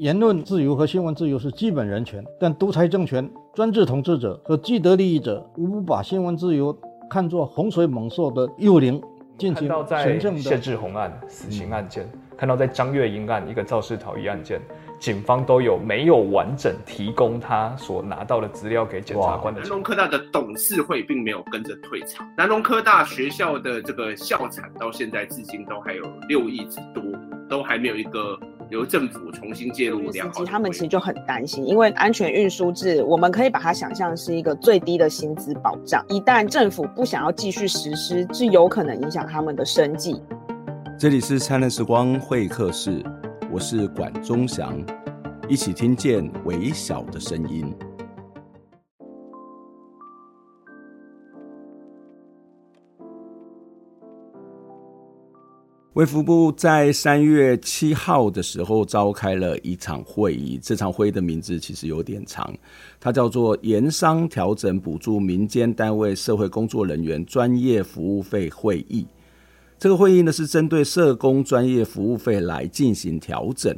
言论自由和新闻自由是基本人权，但独裁政权、专制统治者和既得利益者无不把新闻自由看作洪水猛兽的幽灵，进行神圣的。谢志宏案死刑案件，嗯、看到在张月英案一个肇事逃逸案件，警方都有没有完整提供他所拿到的资料给检察官的？南农科大的董事会并没有跟着退场，南农科大学校的这个校产到现在至今都还有六亿之多，都还没有一个。由政府重新介入，良好他们其实就很担心，因为安全运输制，我们可以把它想象是一个最低的薪资保障。一旦政府不想要继续实施，是有可能影响他们的生计。这里是灿烂时光会客室，我是管中祥，一起听见微小的声音。卫福部在三月七号的时候召开了一场会议，这场会议的名字其实有点长，它叫做“研商调整补助民间单位社会工作人员专业服务费会议”。这个会议呢是针对社工专业服务费来进行调整，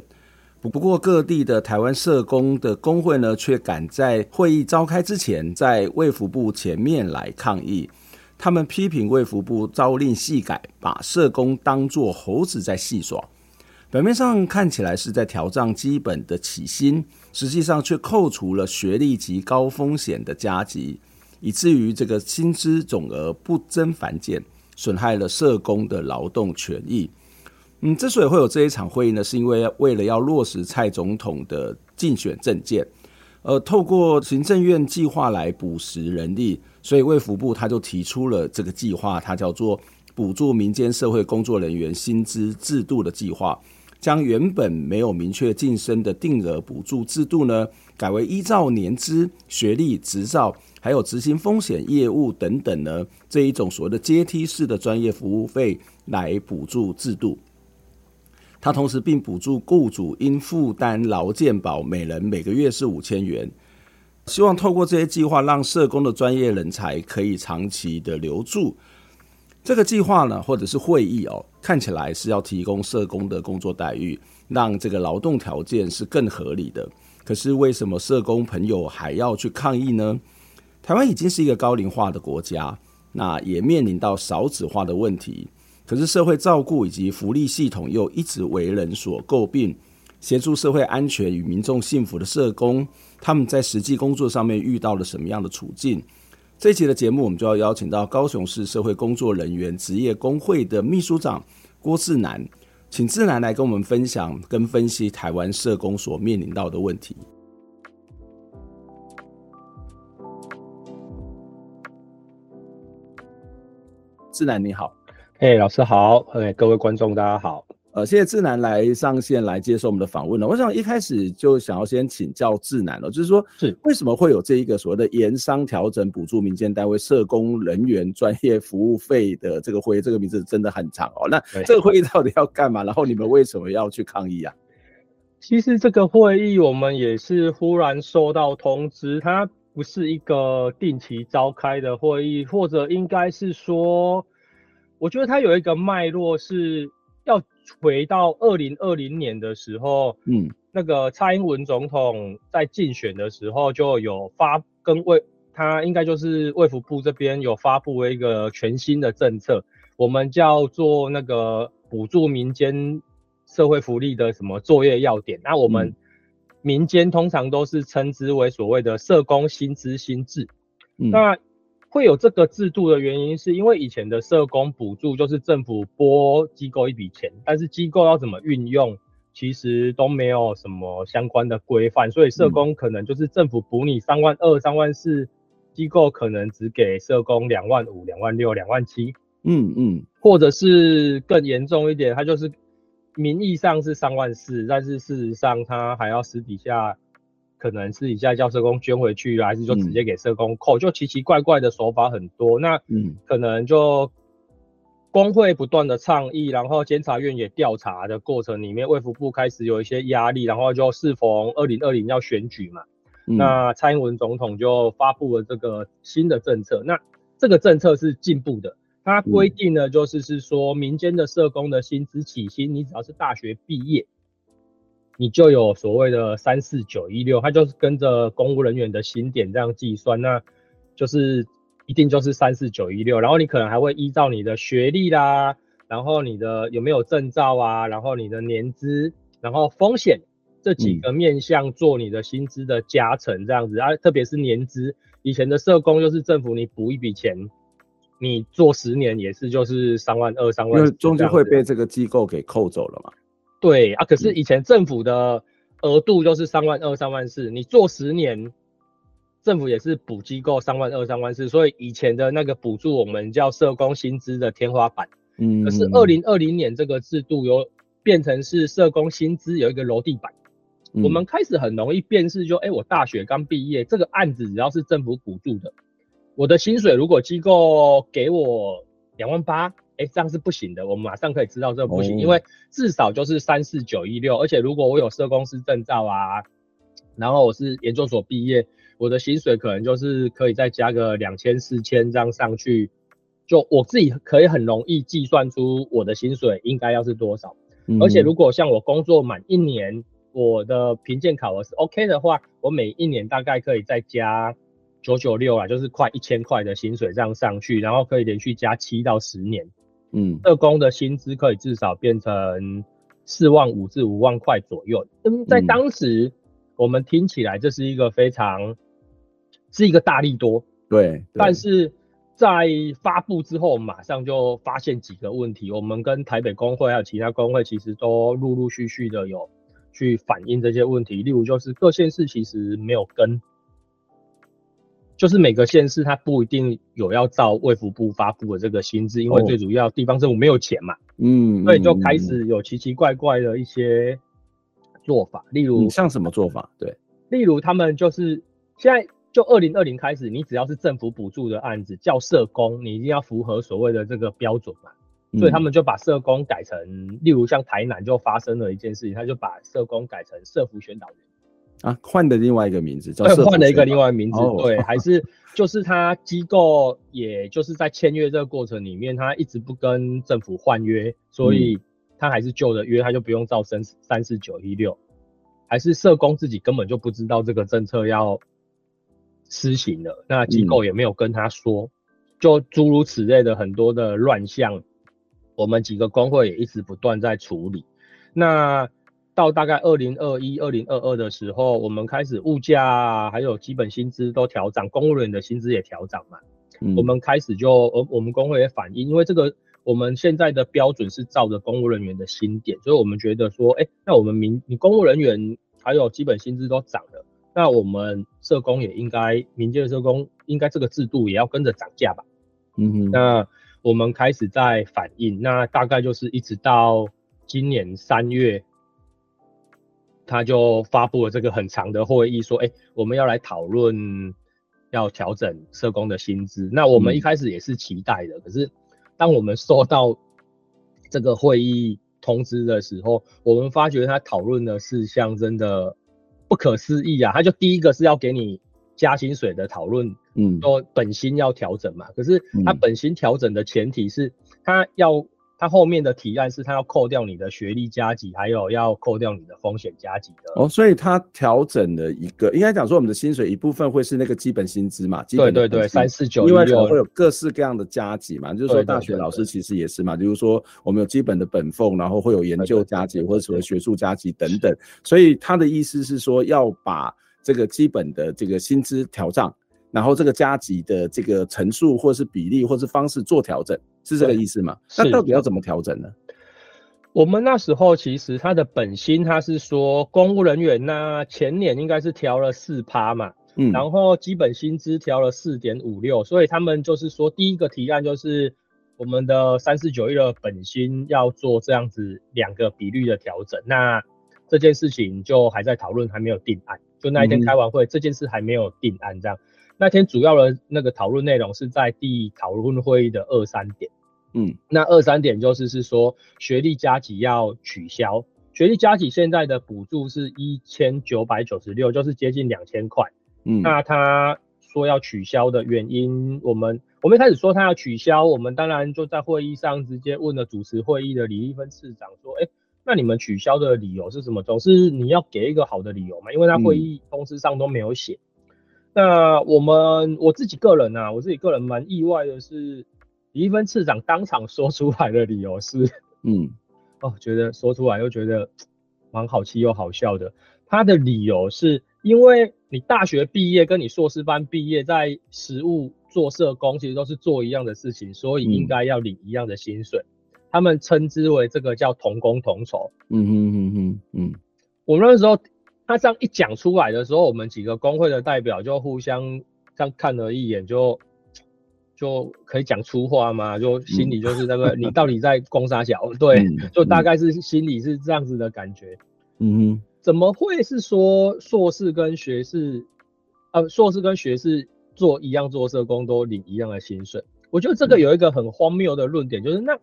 不不过各地的台湾社工的工会呢，却赶在会议召开之前，在卫福部前面来抗议。他们批评卫福部朝令夕改，把社工当作猴子在戏耍。表面上看起来是在调涨基本的起薪，实际上却扣除了学历及高风险的加级，以至于这个薪资总额不增反减，损害了社工的劳动权益。嗯，之所以会有这一场会议呢，是因为为了要落实蔡总统的竞选政见，呃，透过行政院计划来补实人力。所以卫福部他就提出了这个计划，它叫做补助民间社会工作人员薪资制度的计划，将原本没有明确晋升的定额补助制度呢，改为依照年资、学历、执照，还有执行风险业务等等呢，这一种所谓的阶梯式的专业服务费来补助制度。它同时并补助雇主应负担劳健保，每人每个月是五千元。希望透过这些计划，让社工的专业人才可以长期的留住。这个计划呢，或者是会议哦，看起来是要提供社工的工作待遇，让这个劳动条件是更合理的。可是为什么社工朋友还要去抗议呢？台湾已经是一个高龄化的国家，那也面临到少子化的问题。可是社会照顾以及福利系统又一直为人所诟病。协助社会安全与民众幸福的社工，他们在实际工作上面遇到了什么样的处境？这一期的节目，我们就要邀请到高雄市社会工作人员职业工会的秘书长郭志南，请志南来跟我们分享跟分析台湾社工所面临到的问题。志南你好，嘿，老师好，嘿，各位观众大家好。呃，谢谢志南来上线来接受我们的访问了。我想一开始就想要先请教志南了，就是说，是为什么会有这一个所谓的盐商调整补助民间单位社工人员专业服务费的这个会议？这个名字真的很长哦。那这个会议到底要干嘛？然后你们为什么要去抗议啊？其实这个会议我们也是忽然收到通知，它不是一个定期召开的会议，或者应该是说，我觉得它有一个脉络是要。回到二零二零年的时候，嗯，那个蔡英文总统在竞选的时候就有发跟卫，他应该就是卫福部这边有发布了一个全新的政策，我们叫做那个补助民间社会福利的什么作业要点，那我们民间通常都是称之为所谓的社工薪资薪制，嗯，那。会有这个制度的原因，是因为以前的社工补助就是政府拨机构一笔钱，但是机构要怎么运用，其实都没有什么相关的规范，所以社工可能就是政府补你三万二、三万四，机构可能只给社工两万五、两万六、两万七，嗯嗯，或者是更严重一点，他就是名义上是三万四，但是事实上他还要私底下。可能私底下叫社工捐回去，还是就直接给社工扣，嗯、就奇奇怪怪的手法很多。那嗯，可能就工会不断的倡议，然后监察院也调查的过程里面，卫福部开始有一些压力，然后就适逢二零二零要选举嘛，嗯、那蔡英文总统就发布了这个新的政策。那这个政策是进步的，它规定呢，就是是说民间的社工的薪资起薪，你只要是大学毕业。你就有所谓的三四九一六，它就是跟着公务人员的薪点这样计算，那就是一定就是三四九一六，然后你可能还会依照你的学历啦，然后你的有没有证照啊，然后你的年资，然后风险这几个面向做你的薪资的加成这样子、嗯、啊，特别是年资，以前的社工就是政府你补一笔钱。你做十年也是就是三万二、三万，因为中间会被这个机构给扣走了嘛。对啊，可是以前政府的额度就是三万二、三万四，你做十年，政府也是补机构三万二、三万四，所以以前的那个补助我们叫社工薪资的天花板。嗯，可是二零二零年这个制度有变成是社工薪资有一个楼地板，嗯、我们开始很容易辨识，就哎，我大学刚毕业，这个案子只要是政府补助的。我的薪水如果机构给我两万八，哎，这样是不行的。我们马上可以知道这个不行，哦、因为至少就是三四九一六，而且如果我有社公司证照啊，然后我是研究所毕业，我的薪水可能就是可以再加个两千四千这样上去，就我自己可以很容易计算出我的薪水应该要是多少。嗯、而且如果像我工作满一年，我的评鉴考核是 OK 的话，我每一年大概可以再加。九九六啊，就是快一千块的薪水这样上去，然后可以连续加七到十年，嗯，社工的薪资可以至少变成四万五至五万块左右。嗯，在当时我们听起来这是一个非常是一个大利多，对，对。但是在发布之后，马上就发现几个问题。我们跟台北工会还有其他工会其实都陆陆续续的有去反映这些问题，例如就是各县市其实没有跟。就是每个县市它不一定有要照卫福部发布的这个薪资，因为最主要地方政府没有钱嘛，嗯，所以就开始有奇奇怪怪的一些做法，例如像什么做法？对，例如他们就是现在就二零二零开始，你只要是政府补助的案子叫社工，你一定要符合所谓的这个标准嘛，所以他们就把社工改成，例如像台南就发生了一件事情，他就把社工改成社福宣导员。啊，换的另外一个名字，叫换了一个另外一个名字，哦、对，还是 就是他机构，也就是在签约这个过程里面，他一直不跟政府换约，所以他还是旧的约，他就不用照三三四九一六，还是社工自己根本就不知道这个政策要施行了，那机构也没有跟他说，嗯、就诸如此类的很多的乱象，我们几个工会也一直不断在处理，那。到大概二零二一、二零二二的时候，我们开始物价还有基本薪资都调涨，公务员的薪资也调涨嘛。嗯、我们开始就，我，我们工会也反映，因为这个我们现在的标准是照着公务人员的薪点，所以我们觉得说，哎、欸，那我们民你公务人员还有基本薪资都涨了，那我们社工也应该，民间的社工应该这个制度也要跟着涨价吧。嗯哼，那我们开始在反映，那大概就是一直到今年三月。他就发布了这个很长的会议，说：“哎、欸，我们要来讨论要调整社工的薪资。”那我们一开始也是期待的，嗯、可是当我们收到这个会议通知的时候，我们发觉他讨论的事项真的不可思议啊！他就第一个是要给你加薪水的讨论，嗯，说本薪要调整嘛。可是他本薪调整的前提是他要。他后面的提案是，他要扣掉你的学历加级，还有要扣掉你的风险加级的。哦，所以他调整了一个，应该讲说我们的薪水一部分会是那个基本薪资嘛？对对对，三四九，另外可能会有各式各样的加级嘛，就是说大学老师其实也是嘛，比如说我们有基本的本俸，然后会有研究加级或者什么学术加级等等。所以他的意思是说要把这个基本的这个薪资调涨。然后这个加级的这个层数，或是比例，或是方式做调整，是这个意思吗？那到底要怎么调整呢？我们那时候其实他的本薪，他是说公务人员那前年应该是调了四趴嘛，嗯，然后基本薪资调了四点五六，所以他们就是说第一个提案就是我们的三四九一的本薪要做这样子两个比率的调整，那这件事情就还在讨论，还没有定案。就那一天开完会，嗯、这件事还没有定案，这样。那天主要的那个讨论内容是在第讨论会议的二三点，嗯，那二三点就是是说学历加级要取消，学历加级现在的补助是一千九百九十六，就是接近两千块，嗯，那他说要取消的原因，我们我们一开始说他要取消，我们当然就在会议上直接问了主持会议的李丽芬市长说，哎、欸，那你们取消的理由是什么？总是你要给一个好的理由嘛，因为他会议通知上都没有写。嗯、那我们我自己个人啊，我自己个人蛮意外的是，李一芬次长当场说出来的理由是，嗯，哦，觉得说出来又觉得蛮好气又好笑的。他的理由是因为你大学毕业跟你硕士班毕业，在实务做社工，其实都是做一样的事情，所以应该要领一样的薪水。嗯、他们称之为这个叫同工同酬。嗯哼哼哼嗯，我们那时候他这样一讲出来的时候，我们几个工会的代表就互相这样看了一眼，就就可以讲粗话嘛？就心里就是那个、嗯、你到底在攻啥小？对，嗯、就大概是心里是这样子的感觉。嗯哼，怎么会是说硕士跟学士，呃，硕士跟学士？做一样做社工都领一样的薪水，我觉得这个有一个很荒谬的论点，就是那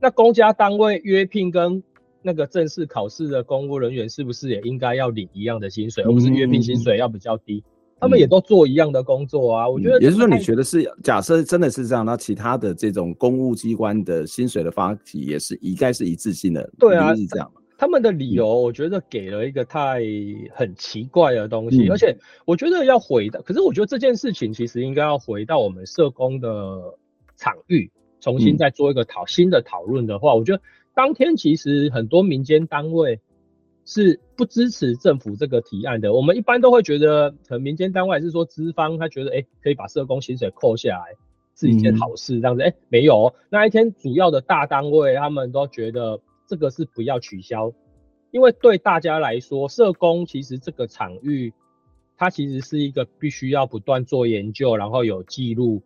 那公家单位约聘跟那个正式考试的公务人员是不是也应该要领一样的薪水，而不是月聘薪水要比较低？他们也都做一样的工作啊，我觉得。也就是说，你觉得是假设真的是这样，那其他的这种公务机关的薪水的发起也是应该是一致性的，对啊，是这样。他们的理由，我觉得给了一个太很奇怪的东西，嗯、而且我觉得要回到，可是我觉得这件事情其实应该要回到我们社工的场域，重新再做一个讨、嗯、新的讨论的话，我觉得当天其实很多民间单位是不支持政府这个提案的。我们一般都会觉得，可能民间单位还是说资方他觉得，哎、欸，可以把社工薪水扣下来是一件好事，这样子，哎、欸，没有，那一天主要的大单位他们都觉得。这个是不要取消，因为对大家来说，社工其实这个场域，它其实是一个必须要不断做研究，然后有记录，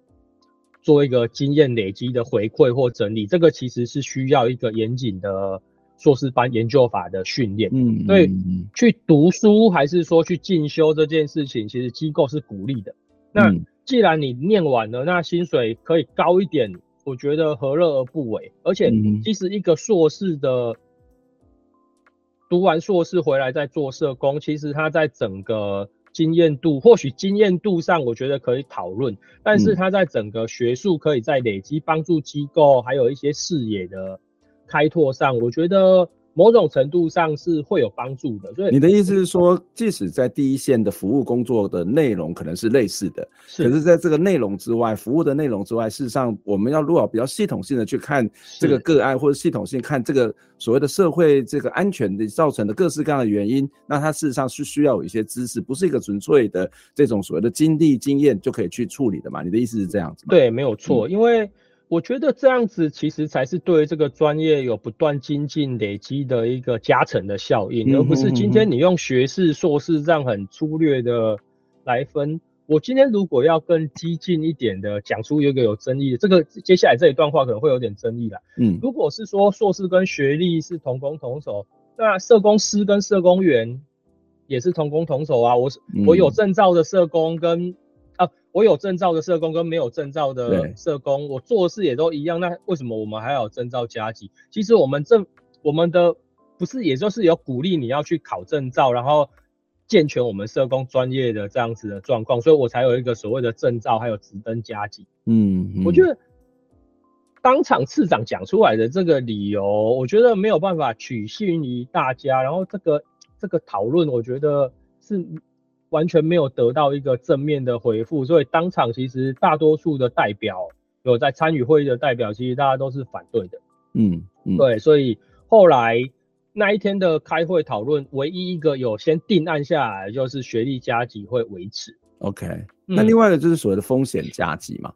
做一个经验累积的回馈或整理。这个其实是需要一个严谨的硕士班研究法的训练。嗯，所以去读书还是说去进修这件事情，其实机构是鼓励的。那既然你念完了，那薪水可以高一点。我觉得何乐而不为？而且，其实一个硕士的读完硕士回来再做社工，其实他在整个经验度，或许经验度上，我觉得可以讨论。但是他在整个学术可以在累积帮助机构，还有一些视野的开拓上，我觉得。某种程度上是会有帮助的，所以你的意思是说，即使在第一线的服务工作的内容可能是类似的，是，可是在这个内容之外，服务的内容之外，事实上我们要如果比较系统性的去看这个个案，或者系统性看这个所谓的社会这个安全的造成的各式各样的原因，那它事实上是需要有一些知识，不是一个纯粹的这种所谓的经历经验就可以去处理的嘛？你的意思是这样子吗？对，没有错，嗯，因为。我觉得这样子其实才是对这个专业有不断精进累积的一个加成的效应，而不是今天你用学士、硕士这样很粗略的来分。我今天如果要更激进一点的讲出一个有争议的，这个接下来这一段话可能会有点争议啦。嗯，如果是说硕士跟学历是同工同酬，那社工师跟社工员也是同工同酬啊。我我有证照的社工跟我有证照的社工跟没有证照的社工，我做的事也都一样，那为什么我们还要有证照加级？其实我们这我们的不是，也就是有鼓励你要去考证照，然后健全我们社工专业的这样子的状况，所以我才有一个所谓的证照，还有职登加级。嗯，嗯，我觉得当场次长讲出来的这个理由，我觉得没有办法取信于大家，然后这个这个讨论，我觉得是。完全没有得到一个正面的回复，所以当场其实大多数的代表有在参与会议的代表，其实大家都是反对的。嗯，嗯对，所以后来那一天的开会讨论，唯一一个有先定案下来，就是学历加级会维持。OK，那另外一个就是所谓的风险加级嘛。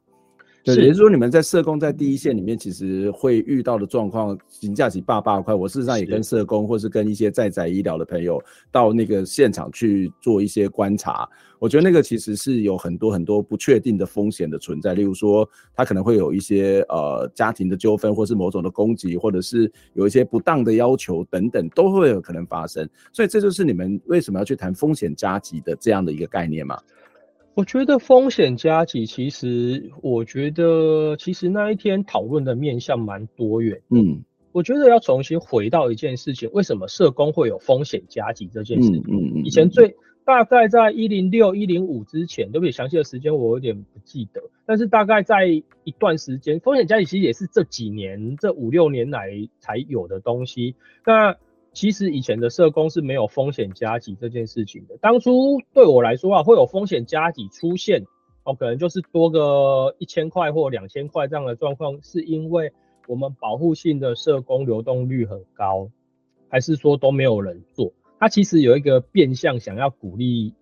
对，也就是说，你们在社工在第一线里面，其实会遇到的状况，评价起八八块。我事实上也跟社工，或是跟一些在宅医疗的朋友，到那个现场去做一些观察。我觉得那个其实是有很多很多不确定的风险的存在，例如说，他可能会有一些呃家庭的纠纷，或是某种的攻击，或者是有一些不当的要求等等，都会有可能发生。所以这就是你们为什么要去谈风险加急的这样的一个概念嘛？我觉得风险加急，其实我觉得其实那一天讨论的面向蛮多元。嗯，我觉得要重新回到一件事情，为什么社工会有风险加急这件事情？嗯嗯，以前最大概在一零六一零五之前，对不对？详细的时间我有点不记得，但是大概在一段时间，风险加急其实也是这几年这五六年来才有的东西。那其实以前的社工是没有风险加给这件事情的。当初对我来说啊，会有风险加给出现，哦，可能就是多个一千块或两千块这样的状况，是因为我们保护性的社工流动率很高，还是说都没有人做？他其实有一个变相想要鼓励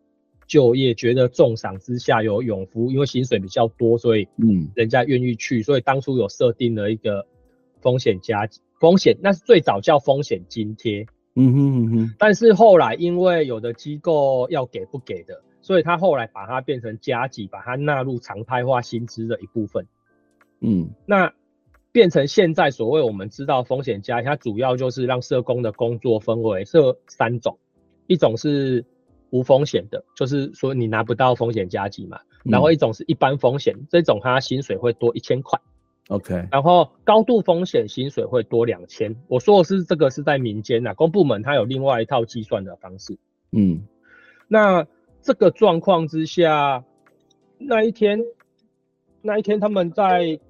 就业，觉得重赏之下有勇夫，因为薪水比较多，所以嗯，人家愿意去，所以当初有设定了一个风险加风险，那是最早叫风险津贴，嗯哼嗯哼，但是后来因为有的机构要给不给的，所以他后来把它变成加级，把它纳入常态化薪资的一部分，嗯，那。变成现在所谓我们知道风险加，它主要就是让社工的工作分为这三种，一种是无风险的，就是说你拿不到风险加级嘛，然后一种是一般风险，这种它薪水会多一千块，OK，然后高度风险薪水会多两千。我说的是这个是在民间啊，公部门它有另外一套计算的方式，嗯，那这个状况之下，那一天那一天他们在。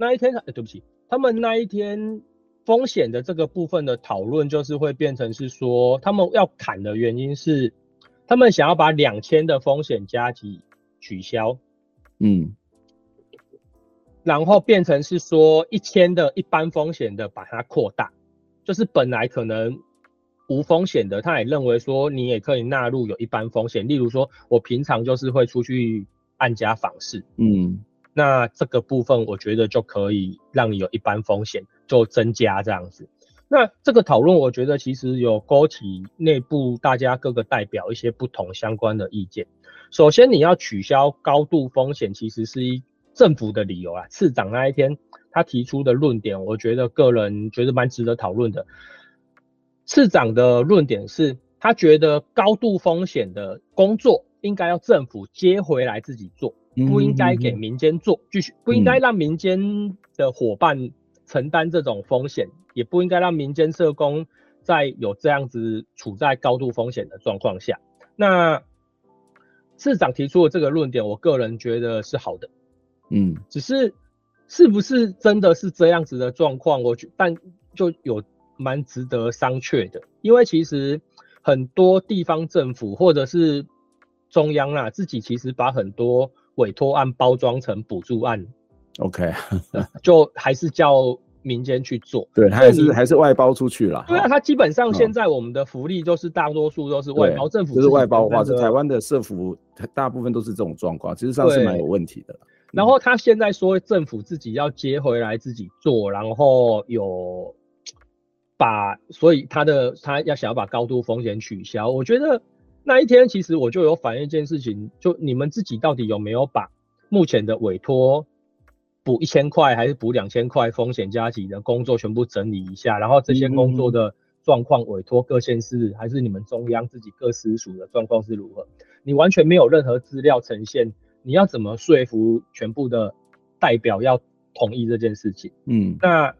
那一天，哎、欸，对不起，他们那一天风险的这个部分的讨论，就是会变成是说，他们要砍的原因是，他们想要把两千的风险加急取消，嗯，然后变成是说一千的一般风险的把它扩大，就是本来可能无风险的，他也认为说你也可以纳入有一般风险，例如说我平常就是会出去按家访视，嗯。那这个部分，我觉得就可以让你有一般风险就增加这样子。那这个讨论，我觉得其实有勾起内部大家各个代表一些不同相关的意见。首先，你要取消高度风险，其实是一政府的理由啊。市长那一天他提出的论点，我觉得个人觉得蛮值得讨论的。市长的论点是他觉得高度风险的工作应该要政府接回来自己做。不应该给民间做，继续不应该让民间的伙伴承担这种风险，也不应该让民间社工在有这样子处在高度风险的状况下。那市长提出的这个论点，我个人觉得是好的，嗯，只是是不是真的是这样子的状况，我觉但就有蛮值得商榷的，因为其实很多地方政府或者是中央啊，自己其实把很多。委托案包装成补助案，OK，就还是叫民间去做，对，还是还是外包出去了。对啊，它基本上现在我们的福利就是大多数都是外包，政府就是外包化，是台湾的社福大部分都是这种状况，其实上是蛮有问题的。然后他现在说政府自己要接回来自己做，然后有把，所以他的他要想要把高度风险取消，我觉得。那一天，其实我就有反映一件事情，就你们自己到底有没有把目前的委托补一千块还是补两千块风险加急的工作全部整理一下，然后这些工作的状况，委托各县市还是你们中央自己各司署的状况是如何？你完全没有任何资料呈现，你要怎么说服全部的代表要同意这件事情？嗯，那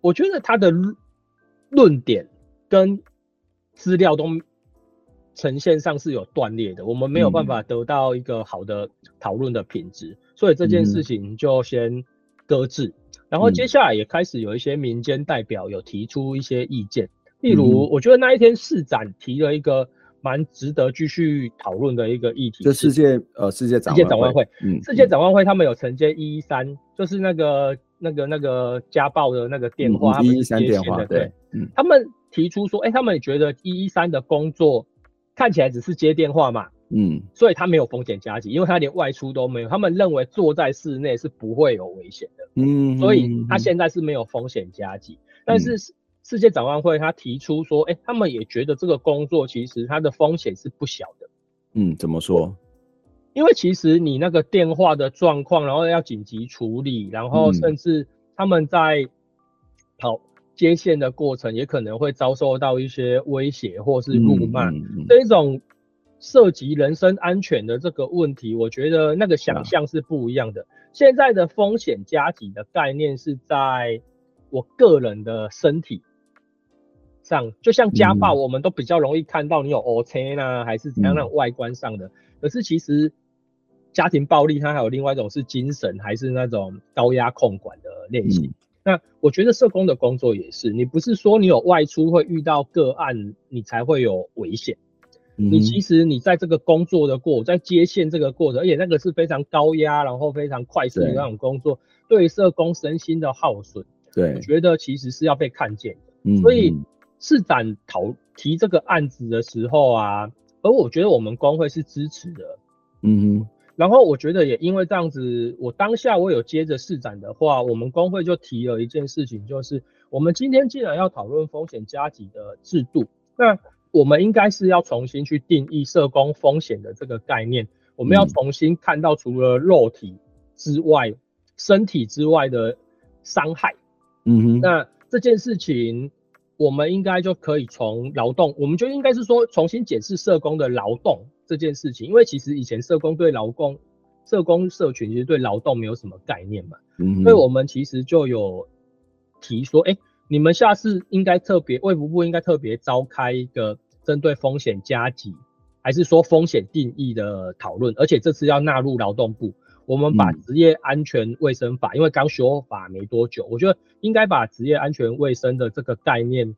我觉得他的论点跟资料都。呈现上是有断裂的，我们没有办法得到一个好的讨论的品质，嗯，所以这件事情就先搁置。嗯，然后接下来也开始有一些民间代表有提出一些意见，例如我觉得那一天市长提了一个蛮值得继续讨论的一个议题，就世界呃世界展世界展望会，嗯，世界展望会他们有承接一一三，就是那个那个那个家暴的那个电话，一一三电话，对，嗯，他们提出说，哎，他们也觉得一一三的工作。看起来只是接电话嘛，嗯，所以他没有风险加急，因为他连外出都没有。他们认为坐在室内是不会有危险的，嗯，所以他现在是没有风险加急。但是世界展望会他提出说，哎、欸，他们也觉得这个工作其实它的风险是不小的。嗯，怎么说？因为其实你那个电话的状况，然后要紧急处理，然后甚至他们在跑。接线的过程也可能会遭受到一些威胁或是辱骂，嗯嗯嗯，这一种涉及人身安全的这个问题，我觉得那个想象是不一样的。啊、现在的风险加给的概念是在我个人的身体上，就像家暴，我们都比较容易看到你有 OK 呢，还是怎样那种外观上的。可是其实家庭暴力它还有另外一种是精神，还是那种高压控管的类型。那我觉得社工的工作也是，你不是说你有外出会遇到个案，你才会有危险。嗯、你其实你在这个工作的过，在接线这个过程，而且那个是非常高压，然后非常快速的那种工作，对，对社工身心的耗损，对，我觉得其实是要被看见的。嗯、所以市长讨提这个案子的时候啊，而我觉得我们工会是支持的。嗯哼。然后我觉得也因为这样子，我当下我有接着市长的话，我们工会就提了一件事情，就是我们今天既然要讨论风险加给的制度，那我们应该是要重新去定义社工风险的这个概念，我们要重新看到除了肉体之外，嗯、身体之外的伤害。嗯哼，那这件事情我们应该就可以从劳动，我们就应该是说重新检视社工的劳动。这件事情，因为其实以前社工对劳工、社工社群其实对劳动没有什么概念嘛，嗯，所以我们其实就有提说，哎，你们下次应该特别，卫福部应该特别召开一个针对风险加急，还是说风险定义的讨论，而且这次要纳入劳动部，我们把职业安全卫生法，嗯，因为刚修法没多久，我觉得应该把职业安全卫生的这个概念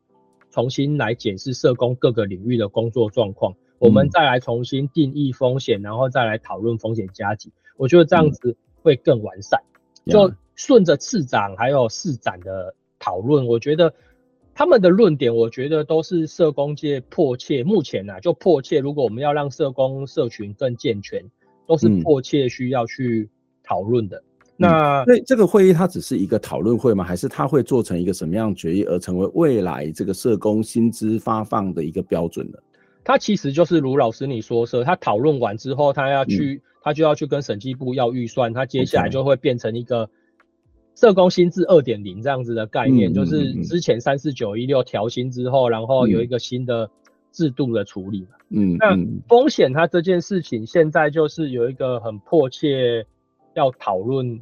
重新来检视社工各个领域的工作状况。我们再来重新定义风险，然后再来讨论风险加级，我觉得这样子会更完善。就顺着次长还有市长的讨论，我觉得他们的论点，我觉得都是社工界迫切，目前啊就迫切。如果我们要让社工社群更健全，都是迫切需要去讨论的。那所以这个会议它只是一个讨论会吗？还是它会做成一个什么样决议，而成为未来这个社工薪资发放的一个标准呢？它其实就是卢老师你说说，他讨论完之后，他要去，他就要去跟审计部要预算，他接下来就会变成一个社工薪资二点零这样子的概念，就是之前三四九一六调薪之后，然后有一个新的制度的处理嘛。嗯，那风险它这件事情现在就是有一个很迫切要讨论，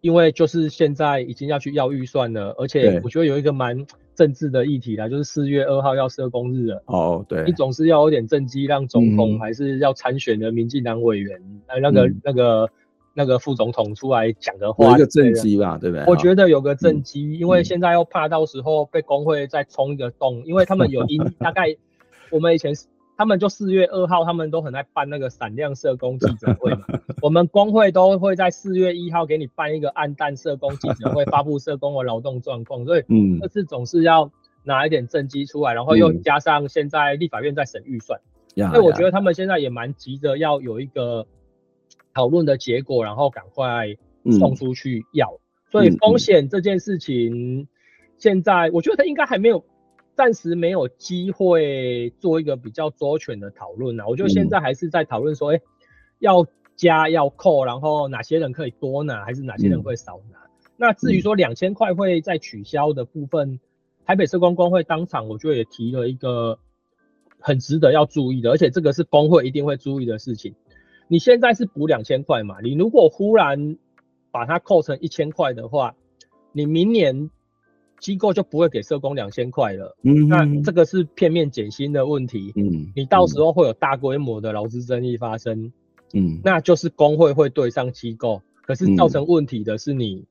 因为就是现在已经要去要预算了，而且我觉得有一个蛮。政治的议题啦，就是四月二号要社工日了。哦，对，你总是要有点政绩，让总统还是要参选的民进党委员，哎、嗯，那个、嗯、那个那个副总统出来讲的话，有一个政绩吧，对不对？我觉得有个政绩、嗯，因为现在又怕到时候被工会再冲一个洞，嗯、因为他们有因 大概我们以前。他们就四月二号，他们都很爱办那个闪亮社工记者会嘛。我们工会都会在四月一号给你办一个暗淡社工记者会，发布社工的劳动状况。所以，嗯，这次总是要拿一点政绩出来，然后又加上现在立法院在审预算，所以我觉得他们现在也蛮急着要有一个讨论的结果，然后赶快送出去要。所以风险这件事情，现在我觉得他应该还没有。暂时没有机会做一个比较周全的讨论啊，我觉得现在还是在讨论说，哎、欸，要加要扣，然后哪些人可以多拿，还是哪些人会少拿？嗯、那至于说两千块会再取消的部分，台北社工工会当场我觉得也提了一个很值得要注意的，而且这个是工会一定会注意的事情。你现在是补两千块嘛？你如果忽然把它扣成一千块的话，你明年。机构就不会给社工两千块了，嗯，那这个是片面减薪的问题，嗯，你到时候会有大规模的劳资争议发生，嗯，那就是工会会对上机构，可是造成问题的是你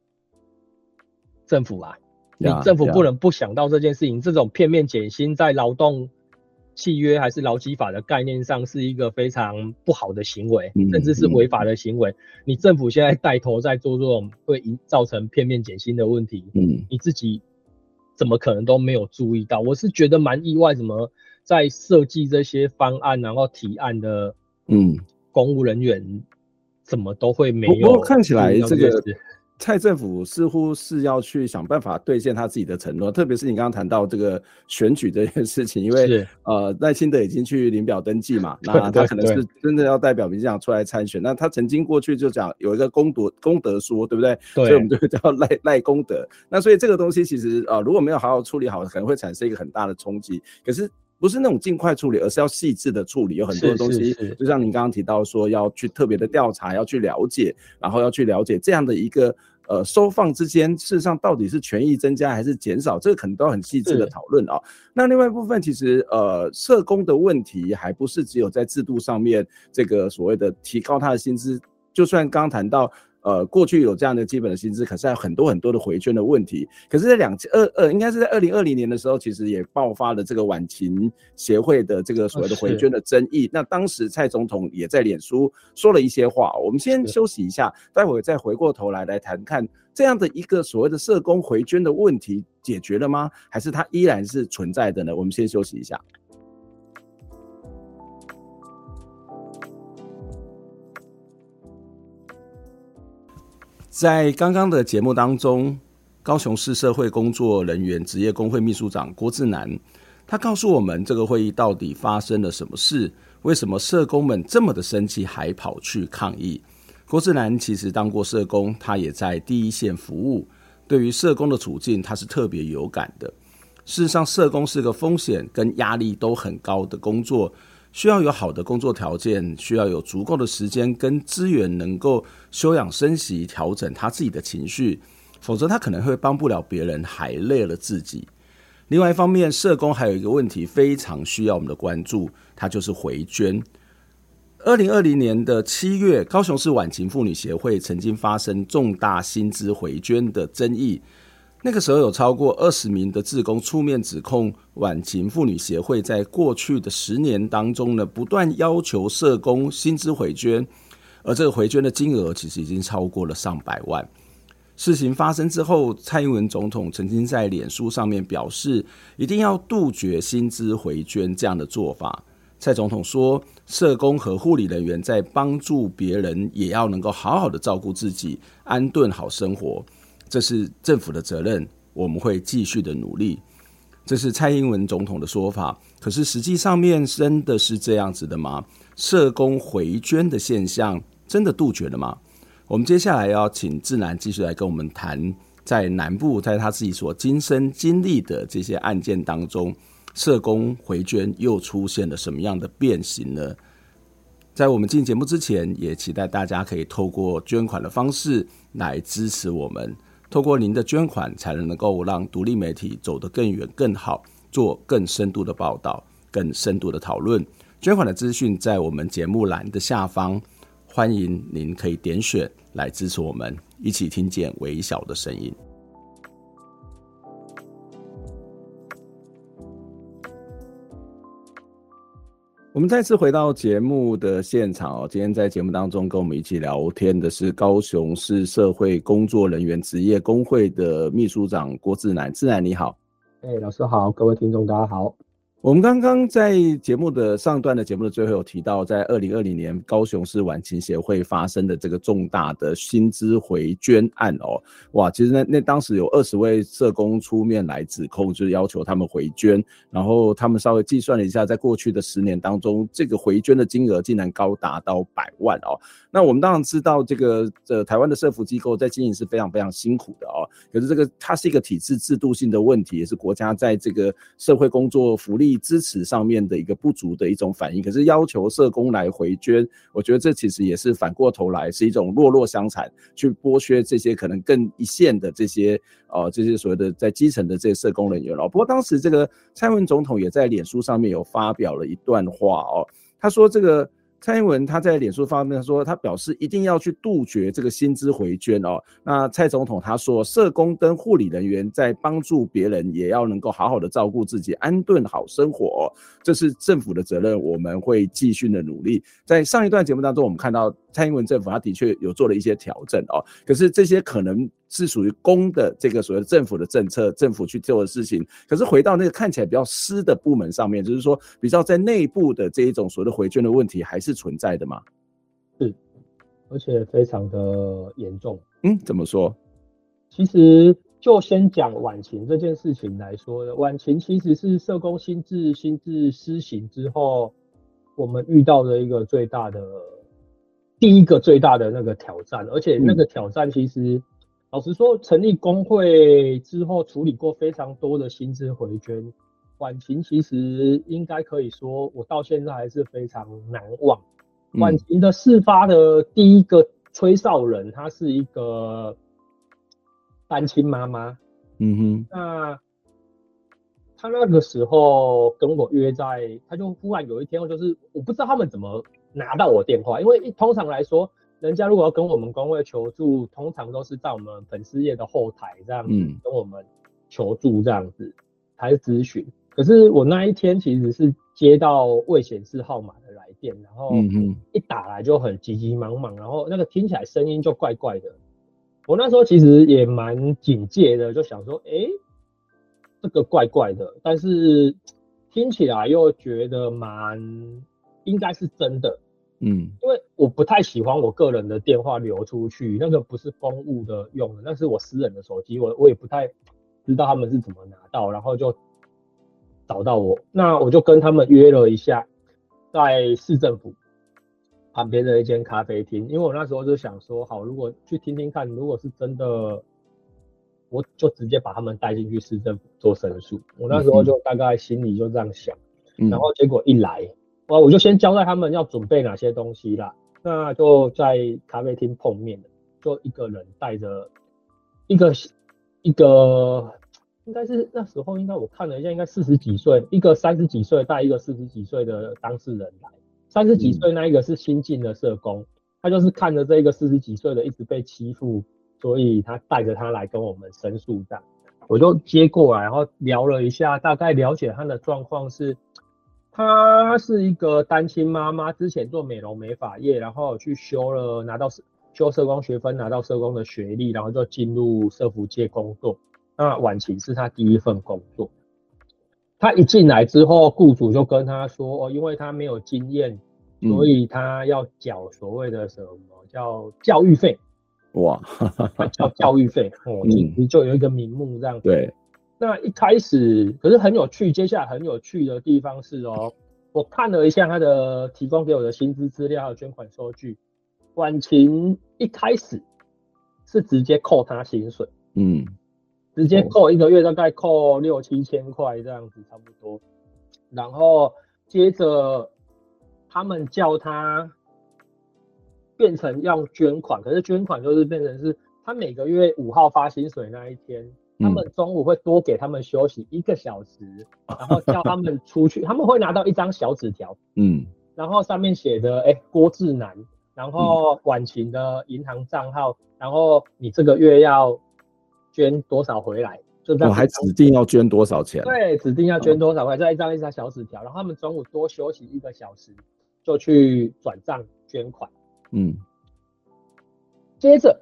政府啊，你政府不能不想到这件事情，这种片面减薪在劳动契约还是劳基法的概念上是一个非常不好的行为，甚至是违法的行为，你政府现在带头在做这种会造成片面减薪的问题，嗯，你自己。怎么可能都没有注意到？我是觉得蛮意外，怎么在设计这些方案然后提案的，嗯，公务人员怎么都会没有？不过看起来这个。蔡政府似乎是要去想办法兑现他自己的承诺，特别是你刚刚谈到这个选举这件事情，因为呃赖清德已经去领表登记嘛，那他可能是真的要代表民进党出来参选。那他曾经过去就讲有一个功德功德说，对不对？对，所以我们就叫赖赖功德。那所以这个东西其实呃如果没有好好处理好，可能会产生一个很大的冲击。可是不是那种尽快处理，而是要细致的处理，有很多的东西，就像您刚刚提到说要去特别的调查，要去了解，然后要去了解这样的一个。呃，收放之间，事实上到底是权益增加还是减少，这个可能都很细致的讨论啊。那另外一部分，其实呃，社工的问题还不是只有在制度上面，这个所谓的提高他的薪资。就算刚刚谈到呃，过去有这样的基本的薪资，可是还有很多很多的回捐的问题。可是，在两千二二，应该是在二零二零年的时候，其实也爆发了这个晚晴协会的这个所谓的回捐的争议。那当时蔡总统也在脸书说了一些话。我们先休息一下，待会再回过头来来谈看这样的一个所谓的社工回捐的问题解决了吗？还是它依然是存在的呢？我们先休息一下。在刚刚的节目当中，高雄市社会工作人员职业工会秘书长郭志南，他告诉我们这个会议到底发生了什么事？为什么社工们这么的生气，还跑去抗议？郭志南其实当过社工，他也在第一线服务，对于社工的处境，他是特别有感的。事实上，社工是个风险跟压力都很高的工作。需要有好的工作条件，需要有足够的时间跟资源，能够休养生息，调整他自己的情绪，否则他可能会帮不了别人，还累了自己。另外一方面，社工还有一个问题非常需要我们的关注，它就是回捐。二零二零年的七月，高雄市晚晴妇女协会曾经发生重大薪资回捐的争议。那个时候有超过二十名的志工出面指控晚晴妇女协会在过去的十年当中呢，不断要求社工薪资回捐，而这个回捐的金额其实已经超过了上百万。事情发生之后，蔡英文总统曾经在脸书上面表示，一定要杜绝薪资回捐这样的做法。蔡总统说，社工和护理人员在帮助别人，也要能够好好的照顾自己，安顿好生活。这是政府的责任，我们会继续的努力。这是蔡英文总统的说法，可是实际上面真的是这样子的吗？社工回捐的现象真的杜绝了吗？我们接下来要请志南继续来跟我们谈，在南部，在他自己所亲身经历的这些案件当中，社工回捐又出现了什么样的变形呢？在我们进节目之前，也期待大家可以透过捐款的方式来支持我们。透过您的捐款，才能够让独立媒体走得更远、更好，做更深度的报道、更深度的讨论。捐款的资讯在我们节目栏的下方，欢迎您可以点选来支持我们，一起听见微小的声音。我们再次回到节目的现场哦，今天在节目当中跟我们一起聊天的是高雄市社会工作人员职业工会的秘书长郭志南，志南你好。哎，老师好，各位听众大家好。我们刚刚在节目的上段的节目的最后有提到，在二零二零年高雄市晚晴协会发生的这个重大的薪资回捐案哦，哇，其实那那当时有二十位社工出面来指控，就是要求他们回捐，然后他们稍微计算了一下，在过去的十年当中，这个回捐的金额竟然高达到百万哦。那我们当然知道，这个呃台湾的社福机构在经营是非常非常辛苦的哦，可是这个它是一个体制制度性的问题，也是国家在这个社会工作福利。支持上面的一个不足的一种反应，可是要求社工来回捐，我觉得这其实也是反过头来是一种弱弱相残，去剥削这些可能更一线的这些呃这些所谓的在基层的这些社工人员了。不过当时这个蔡文总统也在脸书上面有发表了一段话哦，他说这个。蔡英文他在脸书方面说，他表示一定要去杜绝这个薪资回捐哦。那蔡总统他说，社工跟护理人员在帮助别人，也要能够好好的照顾自己，安顿好生活，这是政府的责任，我们会继续的努力。在上一段节目当中，我们看到蔡英文政府他的确有做了一些调整哦，可是这些可能。是属于公的这个所谓的政府的政策，政府去做的事情。可是回到那个看起来比较私的部门上面，就是说比较在内部的这一种所谓的回捐的问题，还是存在的吗？是，而且非常的严重。嗯，怎么说？其实就先讲晚晴这件事情来说，晚晴其实是社工新制新制施行之后，我们遇到的一个最大的第一个最大的那个挑战，而且那个挑战其实。老实说，成立工会之后，处理过非常多的薪资回捐，晚晴其实应该可以说，我到现在还是非常难忘。晚晴的事发的第一个吹哨人，她是一个单亲妈妈。嗯哼，那她那个时候跟我约在，她就忽然有一天，就是我不知道他们怎么拿到我电话，因为通常来说。人家如果要跟我们工会求助，通常都是在我们粉丝页的后台这样子跟我们求助这样子，还是咨询。可是我那一天其实是接到未显示号码的来电，然后一打来就很急急忙忙，然后那个听起来声音就怪怪的。我那时候其实也蛮警戒的，就想说，哎、欸，这个怪怪的，但是听起来又觉得蛮应该是真的。嗯，因为我不太喜欢我个人的电话流出去，那个不是公务的用的，那是我私人的手机，我我也不太知道他们是怎么拿到，然后就。找到我，那我就跟他们约了一下，在市政府旁边的一间咖啡厅，因为我那时候就想说，好，如果去听听看，如果是真的，我就直接把他们带进去市政府做申诉。我那时候就大概心里就这样想，然后结果一来，哇，我就先交代他们要准备哪些东西啦，那就在咖啡厅碰面，就一个人带着一个一个。应该是那时候，应该我看了一下，应该四十几岁，一个三十几岁带一个四十几岁的当事人来。三十几岁那一个是新进的社工，他就是看着这一个四十几岁的一直被欺负，所以他带着他来跟我们申诉这样。我就接过来，然后聊了一下，大概了解他的状况是，他是一个单亲妈妈，之前做美容美发业，然后去修了拿到修社工学分，拿到社工的学历，然后就进入社福界工作。那晚晴是她第一份工作，她一进来之后，雇主就跟她说：“哦，因为她没有经验，所以她要缴所谓的什么叫教育费。”哇，叫教育费哦，你就有一个名目这样子。对，那一开始可是很有趣，接下来很有趣的地方是哦，我看了一下他的提供给我的薪资资料还有、捐款收据，晚晴一开始是直接扣他薪水，嗯。直接扣一个月，大概扣六七千块这样子差不多，然后接着他们叫他变成要捐款，可是捐款就是变成是他每个月五号发薪水那一天，他们中午会多给他们休息一个小时，然后叫他们出去，他们会拿到一张小纸条，嗯，然后上面写的哎郭志南，然后晚晴的银行账号，然后你这个月要。捐多少回来？就这样。我还指定要捐多少钱？对，指定要捐多少块，再一张一张小纸条，然后他们中午多休息一个小时，就去转账捐款。嗯，接着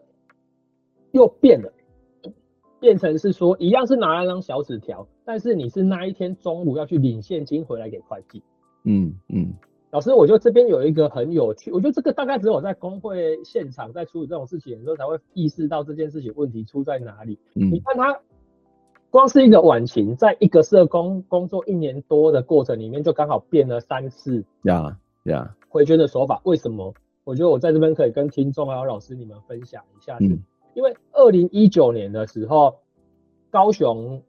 又变了，变成是说一样是拿了张小纸条，但是你是那一天中午要去领现金回来给会计。嗯嗯。老师，我觉得这边有一个很有趣，我觉得这个大概只有在工会现场在处理这种事情的时候才会意识到这件事情问题出在哪里。嗯，你看他光是一个晚晴，在一个社工工作一年多的过程里面，就刚好变了三次。呀呀，回捐的手法为什么？我觉得我在这边可以跟听众还有老师你们分享一下。嗯，因为二零一九年的时候，高雄。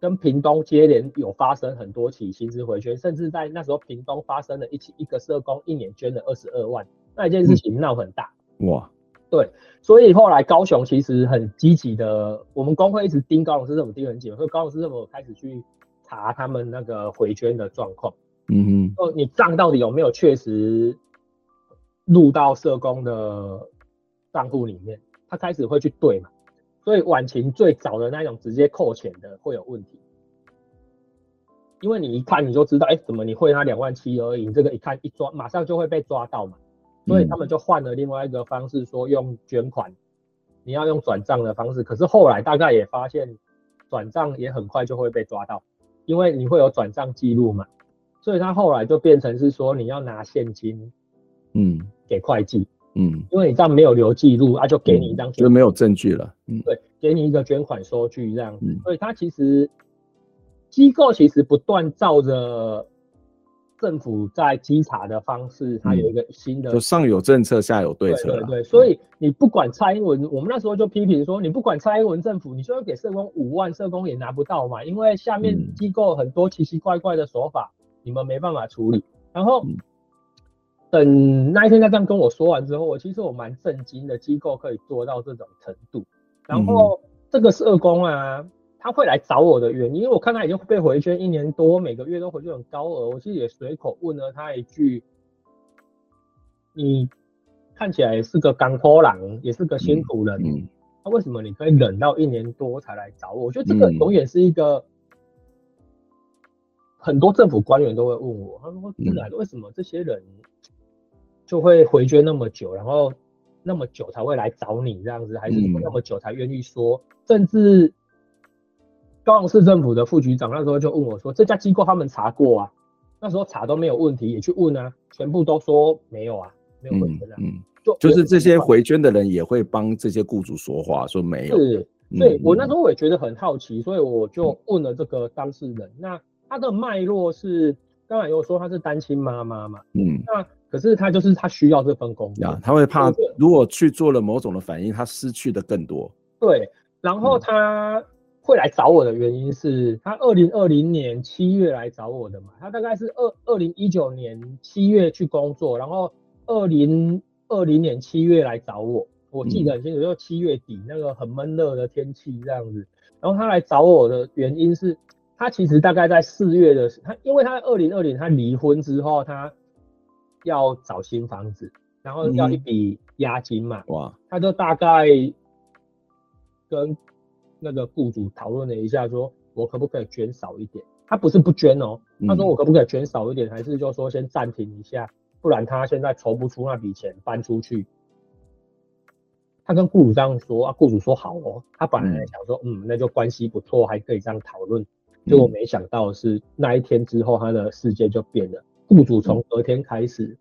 跟屏东接连有发生很多起薪资回捐，甚至在那时候屏东发生了一起一个社工一年捐了二十二万，那一件事情闹很大。嗯、哇，对，所以后来高雄其实很积极的，我们工会一直盯高雄市政府盯很紧，所以高雄市政府开始去查他们那个回捐的状况。嗯哼，哦，你账到底有没有确实入到社工的账户里面？他开始会去对嘛？所以晚晴最早的那种直接扣钱的会有问题，因为你一看你就知道，哎、欸，怎么你汇他两万七而已？你这个一看一抓，马上就会被抓到嘛。所以他们就换了另外一个方式，说用捐款，你要用转账的方式。可是后来大概也发现，转账也很快就会被抓到，因为你会有转账记录嘛。所以他后来就变成是说，你要拿现金，嗯，给会计。嗯，因为你这样没有留记录，啊，就给你一张，就没有证据了。嗯，对，给你一个捐款收据这样子。嗯，所以他其实机构其实不断照着政府在稽查的方式，它有一个新的，就上有政策，下有对策。对对对，所以你不管蔡英文，我们那时候就批评说，你不管蔡英文政府，你就要给社工五万，社工也拿不到嘛，因为下面机构很多奇奇怪怪的手法，你们没办法处理。然后。等那一天他这样跟我说完之后，我其实我蛮震惊的，机构可以做到这种程度。然后这个社工啊，他会来找我的原因，因为我看他已经被回捐一年多，每个月都回捐很高额。我其实也随口问了他一句：“你看起来也是个甘苦人，也是个辛苦人，那、嗯嗯啊、为什么你可以忍到一年多才来找我？我觉得这个永远是一个。很多政府官员都会问我，他说：“自然为什么这些人就会回捐那么久，然后那么久才会来找你这样子，还是那么久才愿意说？”甚至高雄市政府的副局长那时候就问我说：“这家机构他们查过啊？那时候查都没有问题，也去问啊，全部都说没有啊，没有回捐啊。嗯”嗯，就就是这些回捐的人也会帮这些雇主说话，说没有。是，所以我那时候我也觉得很好奇，所以我就问了这个当事人。那他的脉络是，刚才有说他是单亲妈妈嘛，嗯，那可是他就是他需要这份工作，他会怕如果去做了某种的反应，他失去的更多。对，然后他会来找我的原因是他二零二零年七月来找我的嘛，他大概是二二零一九年七月去工作，然后二零二零年七月来找我，我记得很清楚，就七月底那个很闷热的天气这样子，然后他来找我的原因是。他其实大概在四月的时候，他因为他二零二零他离婚之后，他要找新房子，然后要一笔押金嘛，嗯、哇，他就大概跟那个雇主讨论了一下，说我可不可以捐少一点？他不是不捐哦，他说我可不可以捐少一点，还是就说先暂停一下，不然他现在筹不出那笔钱搬出去。他跟雇主这样说啊，雇主说好哦，他本来想说嗯，那就关系不错，还可以这样讨论。结果没想到是那一天之后，他的世界就变了。雇主从隔天开始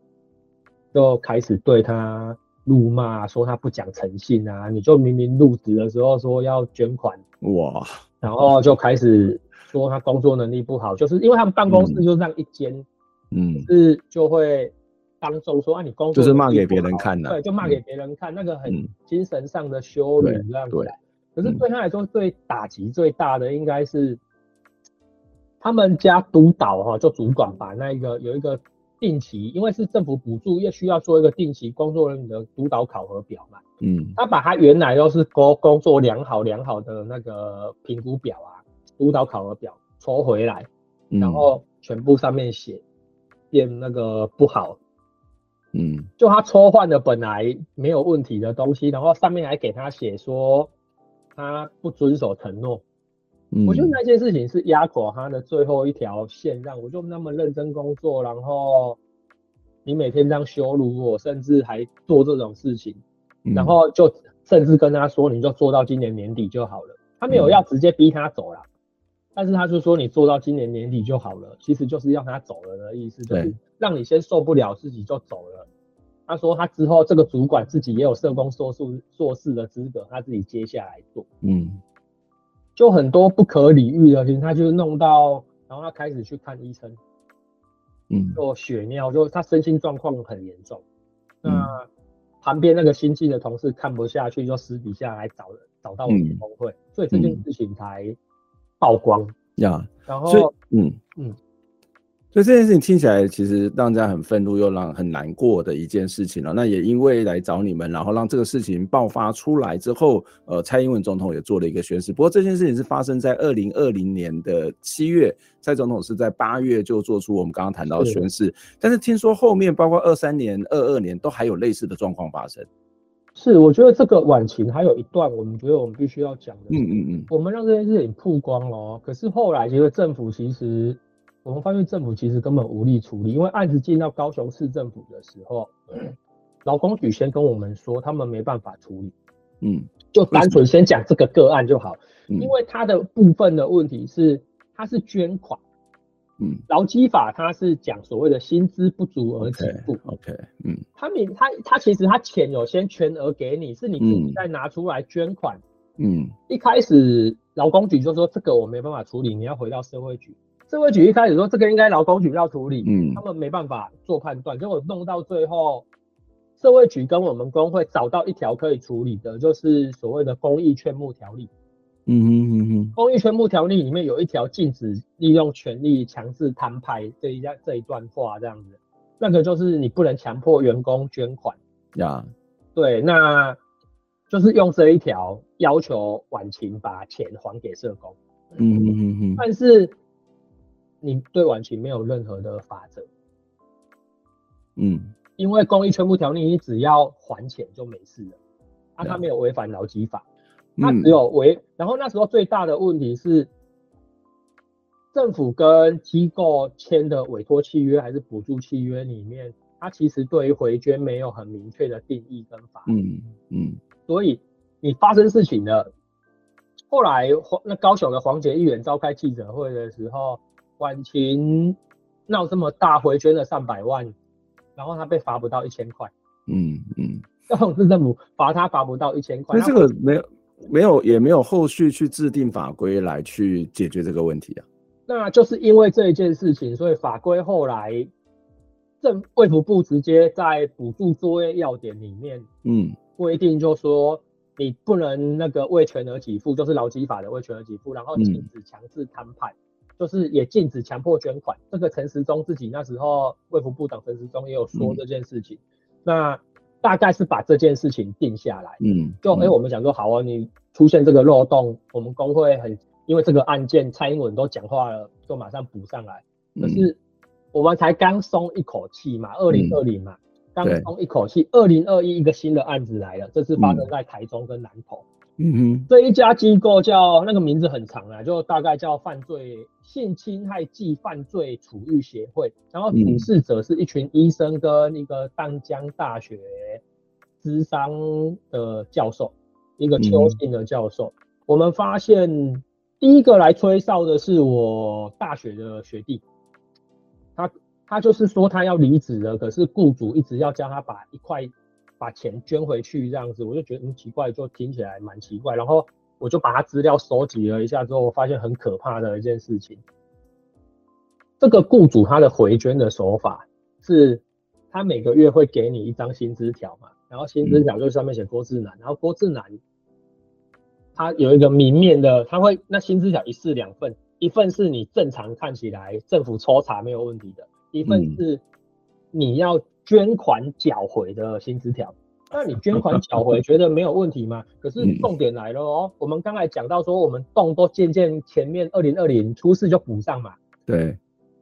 就开始对他辱骂，说他不讲诚信啊！你就明明入职的时候说要捐款，哇，然后就开始说他工作能力不好，就是因为他们办公室就这样一间，嗯，是就会当众说啊，你工作就是骂给别人看的，对，就骂给别人看，那个很精神上的羞辱这样子。对，可是对他来说，最打击最大的应该是。他们家督导哈，就主管把那个有一个定期，因为是政府补助，又需要做一个定期工作人员的督导考核表嘛。嗯，他把他原来都是工工作良好良好的那个评估表啊，督导考核表抽回来，然后全部上面写变那个不好。嗯，就他抽换的本来没有问题的东西，然后上面还给他写说他不遵守承诺。我觉得那件事情是压垮他的最后一条线，让我就那么认真工作，然后你每天这样羞辱我，甚至还做这种事情，然后就甚至跟他说，你就做到今年年底就好了。他没有要直接逼他走啦，但是他就说你做到今年年底就好了，其实就是要他走了的意思，就是让你先受不了自己就走了。他说他之后这个主管自己也有社工硕士硕士的资格，他自己接下来做。嗯。就很多不可理喻的事情，他就弄到，然后他开始去看医生，嗯，做血尿，就他身心状况很严重。嗯、那旁边那个新进的同事看不下去，就私底下来找，找到我们工会，嗯、所以这件事情才曝光呀。嗯、然后，嗯嗯。嗯所以这件事情听起来其实让人家很愤怒又让很难过的一件事情了。那也因为来找你们，然后让这个事情爆发出来之后，呃，蔡英文总统也做了一个宣誓。不过这件事情是发生在二零二零年的七月，蔡总统是在八月就做出我们刚刚谈到的宣示。但是听说后面包括二三年、二二年都还有类似的状况发生。是，我觉得这个晚晴还有一段，我们觉得我们必须要讲的。嗯嗯嗯，我们让这件事情曝光了，可是后来其实政府其实。我们发现政府其实根本无力处理，因为案子进到高雄市政府的时候，劳工局先跟我们说他们没办法处理，嗯，就单纯先讲这个个案就好，因为它的部分的问题是它是捐款，嗯，劳基法它是讲所谓的薪资不足而给付，OK，嗯，他明他他其实他钱有先全额给你，是你自己再拿出来捐款，嗯，一开始劳工局就说这个我没办法处理，你要回到社会局。社会局一开始说这个应该劳工局要处理，嗯，他们没办法做判断，结果弄到最后，社会局跟我们工会找到一条可以处理的，就是所谓的公益劝募条例，嗯哼嗯哼，公益劝募条例里面有一条禁止利用权力强制摊派这一这一段话这样子，那个就是你不能强迫员工捐款。呀，对，那就是用这一条要求晚晴把钱还给社工，嗯哼嗯哼，但是。你对晚晴没有任何的法则，嗯，因为公益全部条例，你只要还钱就没事了，啊，他没有违反劳基法，他只有违，然后那时候最大的问题是，政府跟机构签的委托契约还是补助契约里面，它其实对于回捐没有很明确的定义跟法，嗯嗯，所以你发生事情了，后来那高雄的黄杰议员召开记者会的时候，婉晴闹这么大，回捐了上百万。然后他被罚不到一千块，嗯嗯，高雄市政府罚他罚不到一千块，那这个没有没有也没有后续去制定法规来去解决这个问题啊？那就是因为这一件事情，所以法规后来政卫福部直接在补助作业要点里面，嗯，规定就说你不能那个为全额给付，就是劳基法的为全额给付，然后禁止强制摊派。嗯就是也禁止强迫捐款，这个陈时中自己那时候卫福部长陈时中也有说这件事情，嗯、那大概是把这件事情定下来，嗯，就哎、欸、我们想说好啊，你出现这个漏洞，我们工会很因为这个案件蔡英文都讲话了，就马上补上来，可是我们才刚松一口气嘛，二零二零嘛，刚松一口气，二零二一一个新的案子来了，这次发生在台中跟南投。嗯嗯哼，这一家机构叫那个名字很长啊，就大概叫犯罪性侵害暨犯罪处遇协会，然后主事者是一群医生跟一个淡江大学资商的教授，一个邱姓的教授。我们发现第一个来吹哨的是我大学的学弟，他他就是说他要离职了，可是雇主一直要叫他把一块。把钱捐回去这样子，我就觉得很奇怪，就听起来蛮奇怪。然后我就把他资料收集了一下之后，我发现很可怕的一件事情。这个雇主他的回捐的手法是，他每个月会给你一张薪资条嘛，然后薪资条就上面写郭志南，然后郭志南他有一个明面的，他会那薪资条一式两份，一份是你正常看起来政府抽查没有问题的，一份是你要。捐款缴回的薪资条，那你捐款缴回觉得没有问题吗？可是重点来了哦，我们刚才讲到说，我们洞都渐渐前面二零二零出事就补上嘛。对，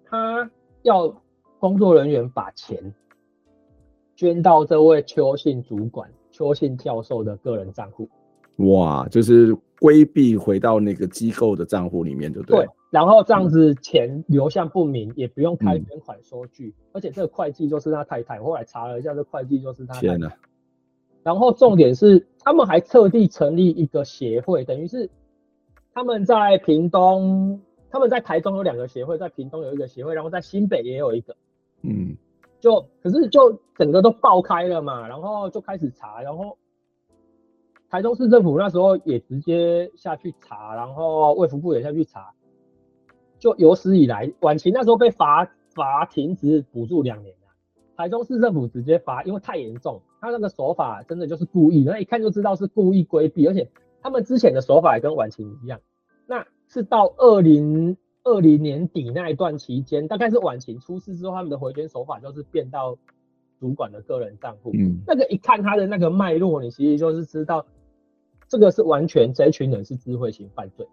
他要工作人员把钱捐到这位邱姓主管、邱姓教授的个人账户。哇，就是规避回到那个机构的账户里面，对不对？对。然后这样子钱流向不明，嗯、也不用开捐款收据，嗯、而且这个会计就是他太太。我后来查了一下，这会计就是他太太。天哪！然后重点是，他们还特地成立一个协会，等于是他们在屏东，他们在台中有两个协会，在屏东有一个协会，然后在新北也有一个。嗯。就可是就整个都爆开了嘛，然后就开始查，然后台中市政府那时候也直接下去查，然后卫福部也下去查。就有史以来，晚晴那时候被罚罚停职补助两年了，台中市政府直接罚，因为太严重，他那个手法真的就是故意，那一看就知道是故意规避，而且他们之前的手法也跟晚晴一样，那是到二零二零年底那一段期间，大概是晚晴出事之后，他们的回捐手法就是变到主管的个人账户，嗯，那个一看他的那个脉络，你其实就是知道，这个是完全这一群人是智慧型犯罪。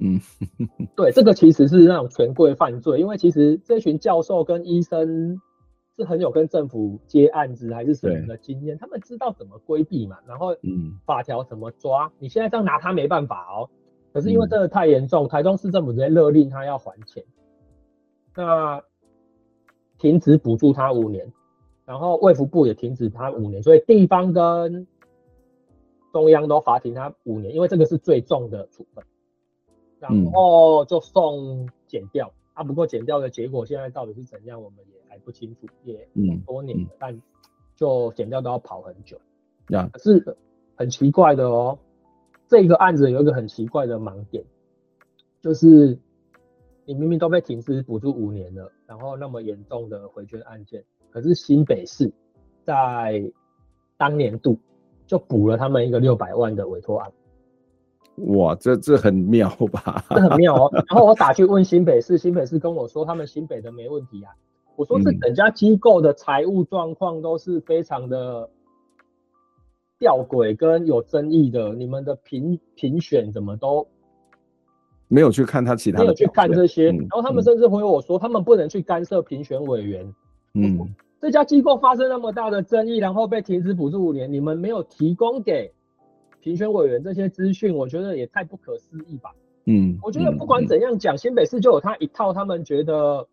嗯，对，这个其实是那种权贵犯罪，因为其实这群教授跟医生是很有跟政府接案子还是什么的经验，他们知道怎么规避嘛，然后嗯，法条怎么抓，你现在这样拿他没办法哦。可是因为这个太严重，台中市政府直接勒令他要还钱，那停止补助他五年，然后卫福部也停止他五年，所以地方跟中央都罚停他五年，因为这个是最重的处分。然后就送减掉、嗯、啊，不过减掉的结果现在到底是怎样，我们也还不清楚，也很多年了，嗯嗯、但就减掉都要跑很久。嗯、可是很奇怪的哦，这个案子有一个很奇怪的盲点，就是你明明都被停职补助五年了，然后那么严重的回捐案件，可是新北市在当年度就补了他们一个六百万的委托案。哇，这这很妙吧？这很妙哦。然后我打去问新北市，新北市跟我说他们新北的没问题啊。我说是整家机构的财务状况都是非常的吊诡跟有争议的。你们的评评选怎么都没有去看他其他的，没有去看这些。嗯、然后他们甚至回我说，他们不能去干涉评选委员。嗯，这家机构发生那么大的争议，然后被停止补助五年，你们没有提供给评选委员这些资讯，我觉得也太不可思议吧。嗯，我觉得不管怎样讲，新北市就有他一套他们觉得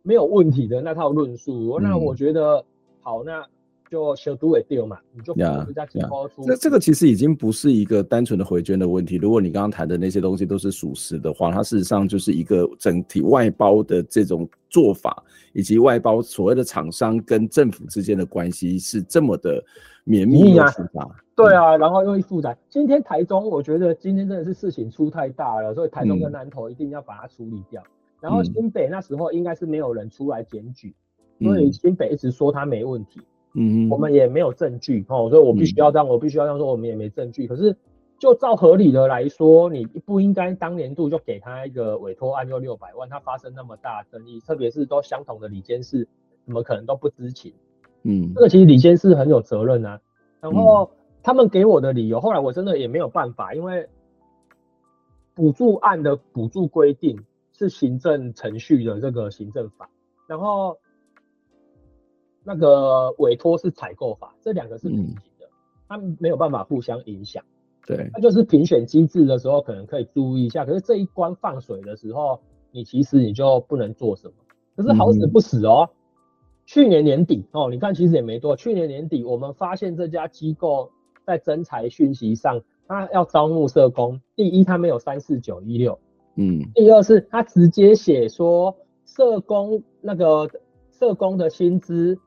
没有问题的那套论述。嗯、那我觉得好，那。就小赌也丢嘛，你就把这家钱包出。这这个其实已经不是一个单纯的回捐的问题。如果你刚刚谈的那些东西都是属实的话，它事实上就是一个整体外包的这种做法，以及外包所谓的厂商跟政府之间的关系是这么的绵密又复杂。对啊，然后又一复杂。今天台中，我觉得今天真的是事情出太大了，所以台中跟南投一定要把它处理掉。嗯、然后新北那时候应该是没有人出来检举，嗯、所以新北一直说他没问题。嗯，我们也没有证据哦，所以我必须要这样，我必须要这样说，我们也没证据。可是就照合理的来说，你不应该当年度就给他一个委托案，又六百万，他发生那么大争议，特别是都相同的李监事，怎么可能都不知情？嗯，这个其实李监事很有责任啊。然后他们给我的理由，后来我真的也没有办法，因为补助案的补助规定是行政程序的这个行政法，然后。那个委托是采购法，这两个是平行的，他们、嗯、没有办法互相影响。对，那就是评选机制的时候可能可以注意一下，可是这一关放水的时候，你其实你就不能做什么。可是好死不死哦，嗯、去年年底哦，你看其实也没多，去年年底我们发现这家机构在征才讯息上，他要招募社工，第一他没有三四九一六，嗯，第二是他直接写说社工那个社工的薪资。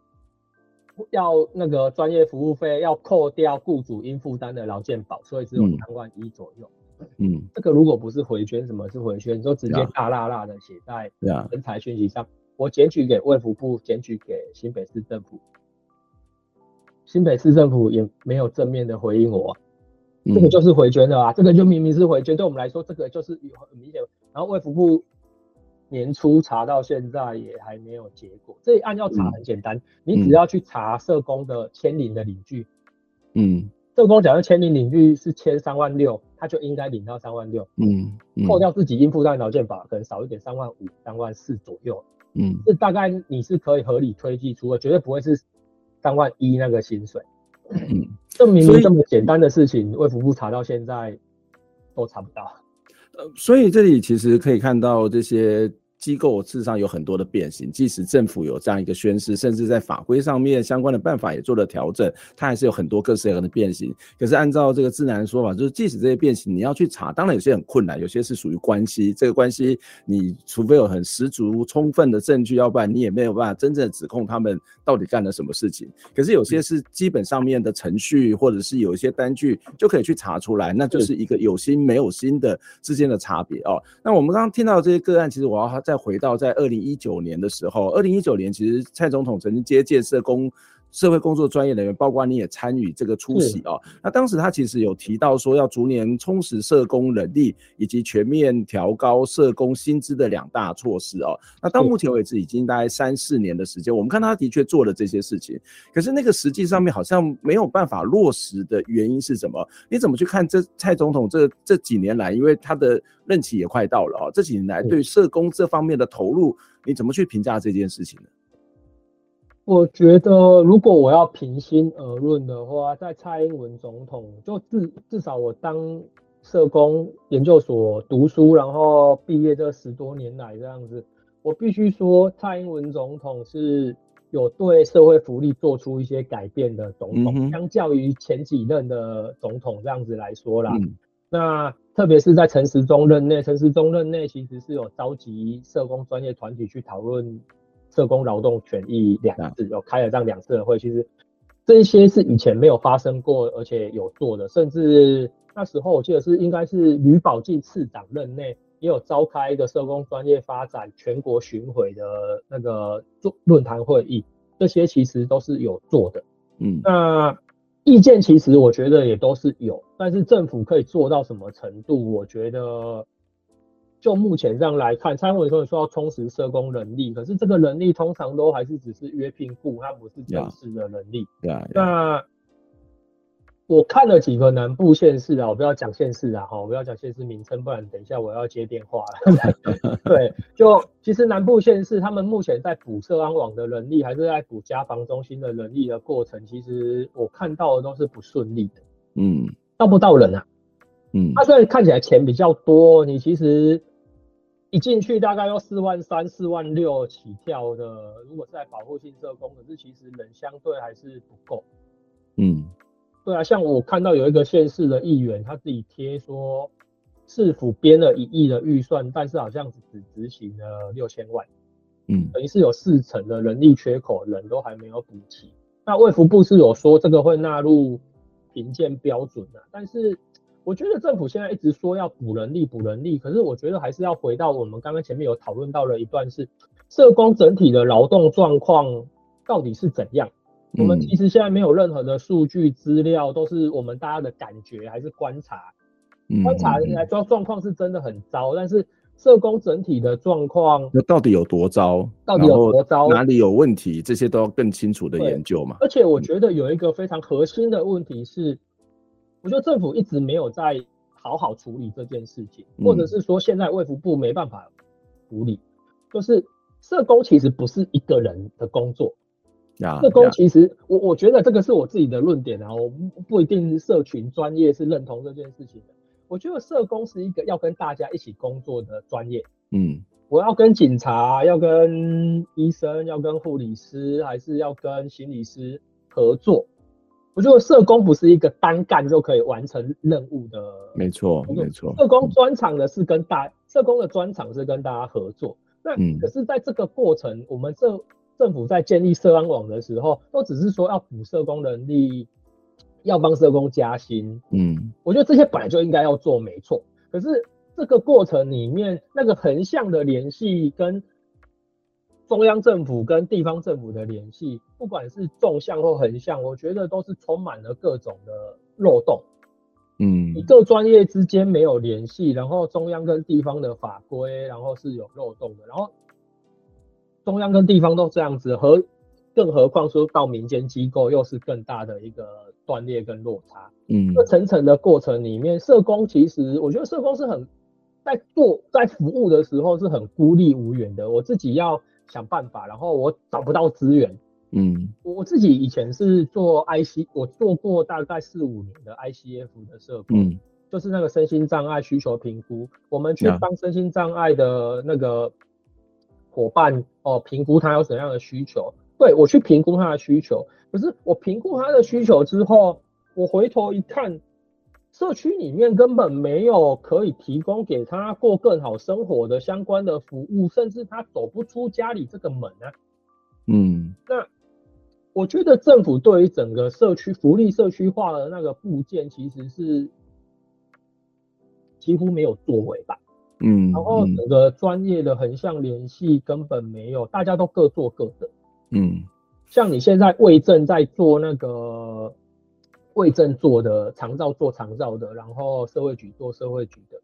要那个专业服务费要扣掉雇主应负担的劳健保，所以只有三万一左右。嗯，这个如果不是回捐，什么是回捐？就直接大剌剌的写在人才讯息上。我检举给卫福部，检举给新北市政府，新北市政府也没有正面的回应我。这个就是回捐的啊，这个就明明是回捐，对我们来说，这个就是有很明显。然后卫福部。年初查到现在也还没有结果。这一案要查很简单，嗯、你只要去查社工的签领的领据。嗯，社工假如签领领据是签三万六，他就应该领到三万六。嗯，扣掉自己应负担劳健保，可能少一点三万五、三万四左右。嗯，这大概你是可以合理推计出的，绝对不会是三万一那个薪水。嗯，这明明这么简单的事情，卫福部查到现在都查不到。呃，所以这里其实可以看到这些。机构事实上有很多的变形，即使政府有这样一个宣示，甚至在法规上面相关的办法也做了调整，它还是有很多各式各样的变形。可是按照这个自然的说法，就是即使这些变形你要去查，当然有些很困难，有些是属于关系，这个关系你除非有很十足充分的证据，要不然你也没有办法真正指控他们到底干了什么事情。可是有些是基本上面的程序，或者是有一些单据就可以去查出来，那就是一个有心没有心的之间的差别哦。那我们刚刚听到的这些个案，其实我要再。再回到在二零一九年的时候，二零一九年其实蔡总统曾经接见社工。社会工作专业人员，包括你也参与这个出席哦。那当时他其实有提到说，要逐年充实社工人力，以及全面调高社工薪资的两大措施哦。那到目前为止，已经大概三四年的时间，我们看他的确做了这些事情，可是那个实际上面好像没有办法落实的原因是什么？你怎么去看这蔡总统这这几年来，因为他的任期也快到了哦，这几年来对社工这方面的投入，你怎么去评价这件事情呢？我觉得，如果我要平心而论的话，在蔡英文总统就至至少我当社工研究所读书，然后毕业这十多年来这样子，我必须说，蔡英文总统是有对社会福利做出一些改变的总统，嗯、相较于前几任的总统这样子来说啦。嗯、那特别是在陈时中任内，陈时中任内其实是有召集社工专业团体去讨论。社工劳动权益两次有开了这样两次的会，其实这些是以前没有发生过，而且有做的，甚至那时候我记得是应该是吕宝进次长任内也有召开一个社工专业发展全国巡回的那个座论坛会议，这些其实都是有做的。嗯，那意见其实我觉得也都是有，但是政府可以做到什么程度，我觉得。就目前这样来看，蔡英文说说要充实社工能力，可是这个能力通常都还是只是约聘雇，它不是正式的能力。对啊。那我看了几个南部县市啊，我不要讲县市啊，哈，我不要讲县市名称，不然等一下我要接电话了。对，就其实南部县市他们目前在补社安网的能力，还是在补家防中心的能力的过程，其实我看到的都是不顺利的。嗯，到不到人啊？嗯，他虽然看起来钱比较多，你其实一进去大概要四万三、四万六起跳的，如果是在保护性社工，可是其实人相对还是不够。嗯。对啊，像我看到有一个县市的议员，他自己贴说，市府编了一亿的预算，但是好像只执行了六千万，嗯，等于是有四成的人力缺口，人都还没有补齐。那卫福部是有说这个会纳入评鉴标准的，但是我觉得政府现在一直说要补人力补人力，可是我觉得还是要回到我们刚刚前面有讨论到的一段是，社工整体的劳动状况到底是怎样？我们其实现在没有任何的数据资料，都是我们大家的感觉还是观察。观察来说状况是真的很糟，但是社工整体的状况，那到底有多糟？到底有多糟？哪里有问题？这些都要更清楚的研究嘛。而且我觉得有一个非常核心的问题是，我觉得政府一直没有在好好处理这件事情，或者是说现在卫福部没办法处理，就是社工其实不是一个人的工作。社工其实，我我觉得这个是我自己的论点啊，我不不一定是社群专业是认同这件事情的。我觉得社工是一个要跟大家一起工作的专业。嗯，我要跟警察，要跟医生，要跟护理师，还是要跟心理师合作。我觉得社工不是一个单干就可以完成任务的。没错，没错。社工专长的是跟大社工的专长是跟大家合作。那可是在这个过程，我们这。政府在建立社安网的时候，都只是说要补社工能力，要帮社工加薪。嗯，我觉得这些本来就应该要做，没错。可是这个过程里面，那个横向的联系跟中央政府跟地方政府的联系，不管是纵向或横向，我觉得都是充满了各种的漏洞。嗯，你各专业之间没有联系，然后中央跟地方的法规，然后是有漏洞的，然后。中央跟地方都这样子，和更何况说到民间机构，又是更大的一个断裂跟落差。嗯，这层层的过程里面，社工其实我觉得社工是很在做在服务的时候是很孤立无援的。我自己要想办法，然后我找不到资源。嗯，我自己以前是做 IC，我做过大概四五年的 ICF 的社工，嗯，就是那个身心障碍需求评估，我们去帮身心障碍的那个。伙伴哦，评估他有什么样的需求，对，我去评估他的需求。可是我评估他的需求之后，我回头一看，社区里面根本没有可以提供给他过更好生活的相关的服务，甚至他走不出家里这个门啊。嗯，那我觉得政府对于整个社区福利社区化的那个部件，其实是几乎没有作为吧。嗯，然后整个专业的横向联系根本没有，大家都各做各的。嗯，像你现在卫政在做那个卫政做的长照做长照的，然后社会局做社会局的，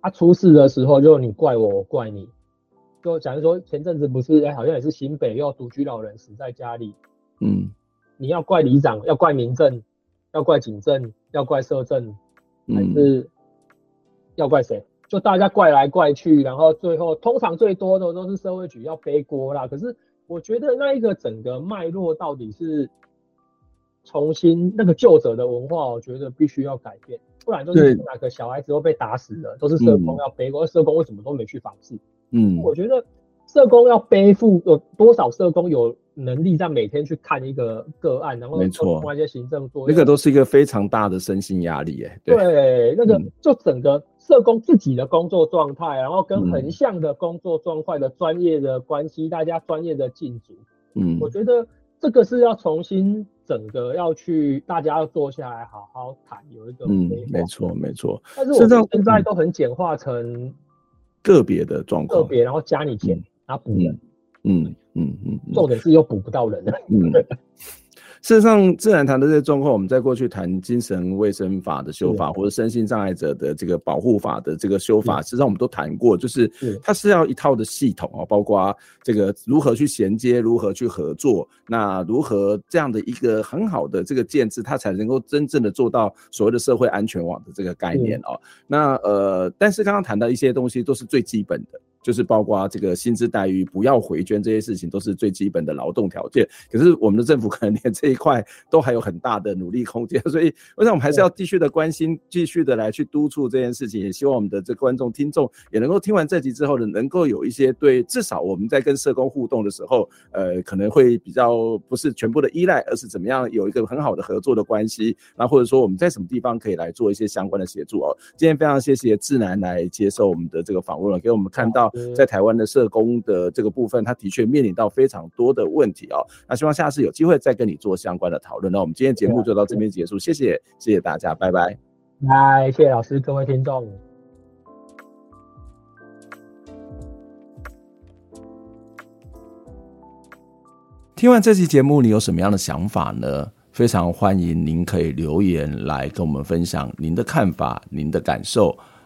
他、啊、出事的时候就你怪我，我怪你。就假如说前阵子不是，哎，好像也是新北又独居老人死在家里。嗯，你要怪里长，要怪民政，要怪警政，要怪社政，还是要怪谁？就大家怪来怪去，然后最后通常最多的都是社会局要背锅啦。可是我觉得那一个整个脉络到底是重新那个旧者的文化，我觉得必须要改变，不然就是哪个小孩子都被打死了，都是社工要背锅，社工为什么都没去访视？嗯，我觉得社工要背负，有多少社工有能力在每天去看一个个案，然后做一些行政作业，那个都是一个非常大的身心压力，哎，对，那个就整个。社工自己的工作状态，然后跟横向的工作状态的专业的关系，嗯、大家专业的竞逐，嗯，我觉得这个是要重新整个要去，大家要坐下来好好谈，有一个嗯，没错没错。但是我们现在都很简化成个别的状况，个别然后加你钱，然后补人，嗯嗯嗯，重点是又补不到人了，嗯。事实上，自然谈的这些状况，我们在过去谈精神卫生法的修法，或者身心障碍者的这个保护法的这个修法，实际上我们都谈过，就是它是要一套的系统啊，包括这个如何去衔接，如何去合作，那如何这样的一个很好的这个建制，它才能够真正的做到所谓的社会安全网的这个概念哦。那呃，但是刚刚谈到一些东西，都是最基本的。就是包括这个薪资待遇，不要回捐这些事情，都是最基本的劳动条件。可是我们的政府可能连这一块都还有很大的努力空间，所以我想我们还是要继续的关心，继续的来去督促这件事情。也希望我们的这观众听众也能够听完这集之后呢，能够有一些对，至少我们在跟社工互动的时候，呃，可能会比较不是全部的依赖，而是怎么样有一个很好的合作的关系。那或者说我们在什么地方可以来做一些相关的协助哦。今天非常谢谢智男来接受我们的这个访问了，给我们看到。在台湾的社工的这个部分，他的确面临到非常多的问题哦。那希望下次有机会再跟你做相关的讨论。那我们今天节目就到这边结束，谢谢，谢谢大家，拜拜。拜，谢谢老师，各位听众。听完这期节目，你有什么样的想法呢？非常欢迎您可以留言来跟我们分享您的看法、您的感受。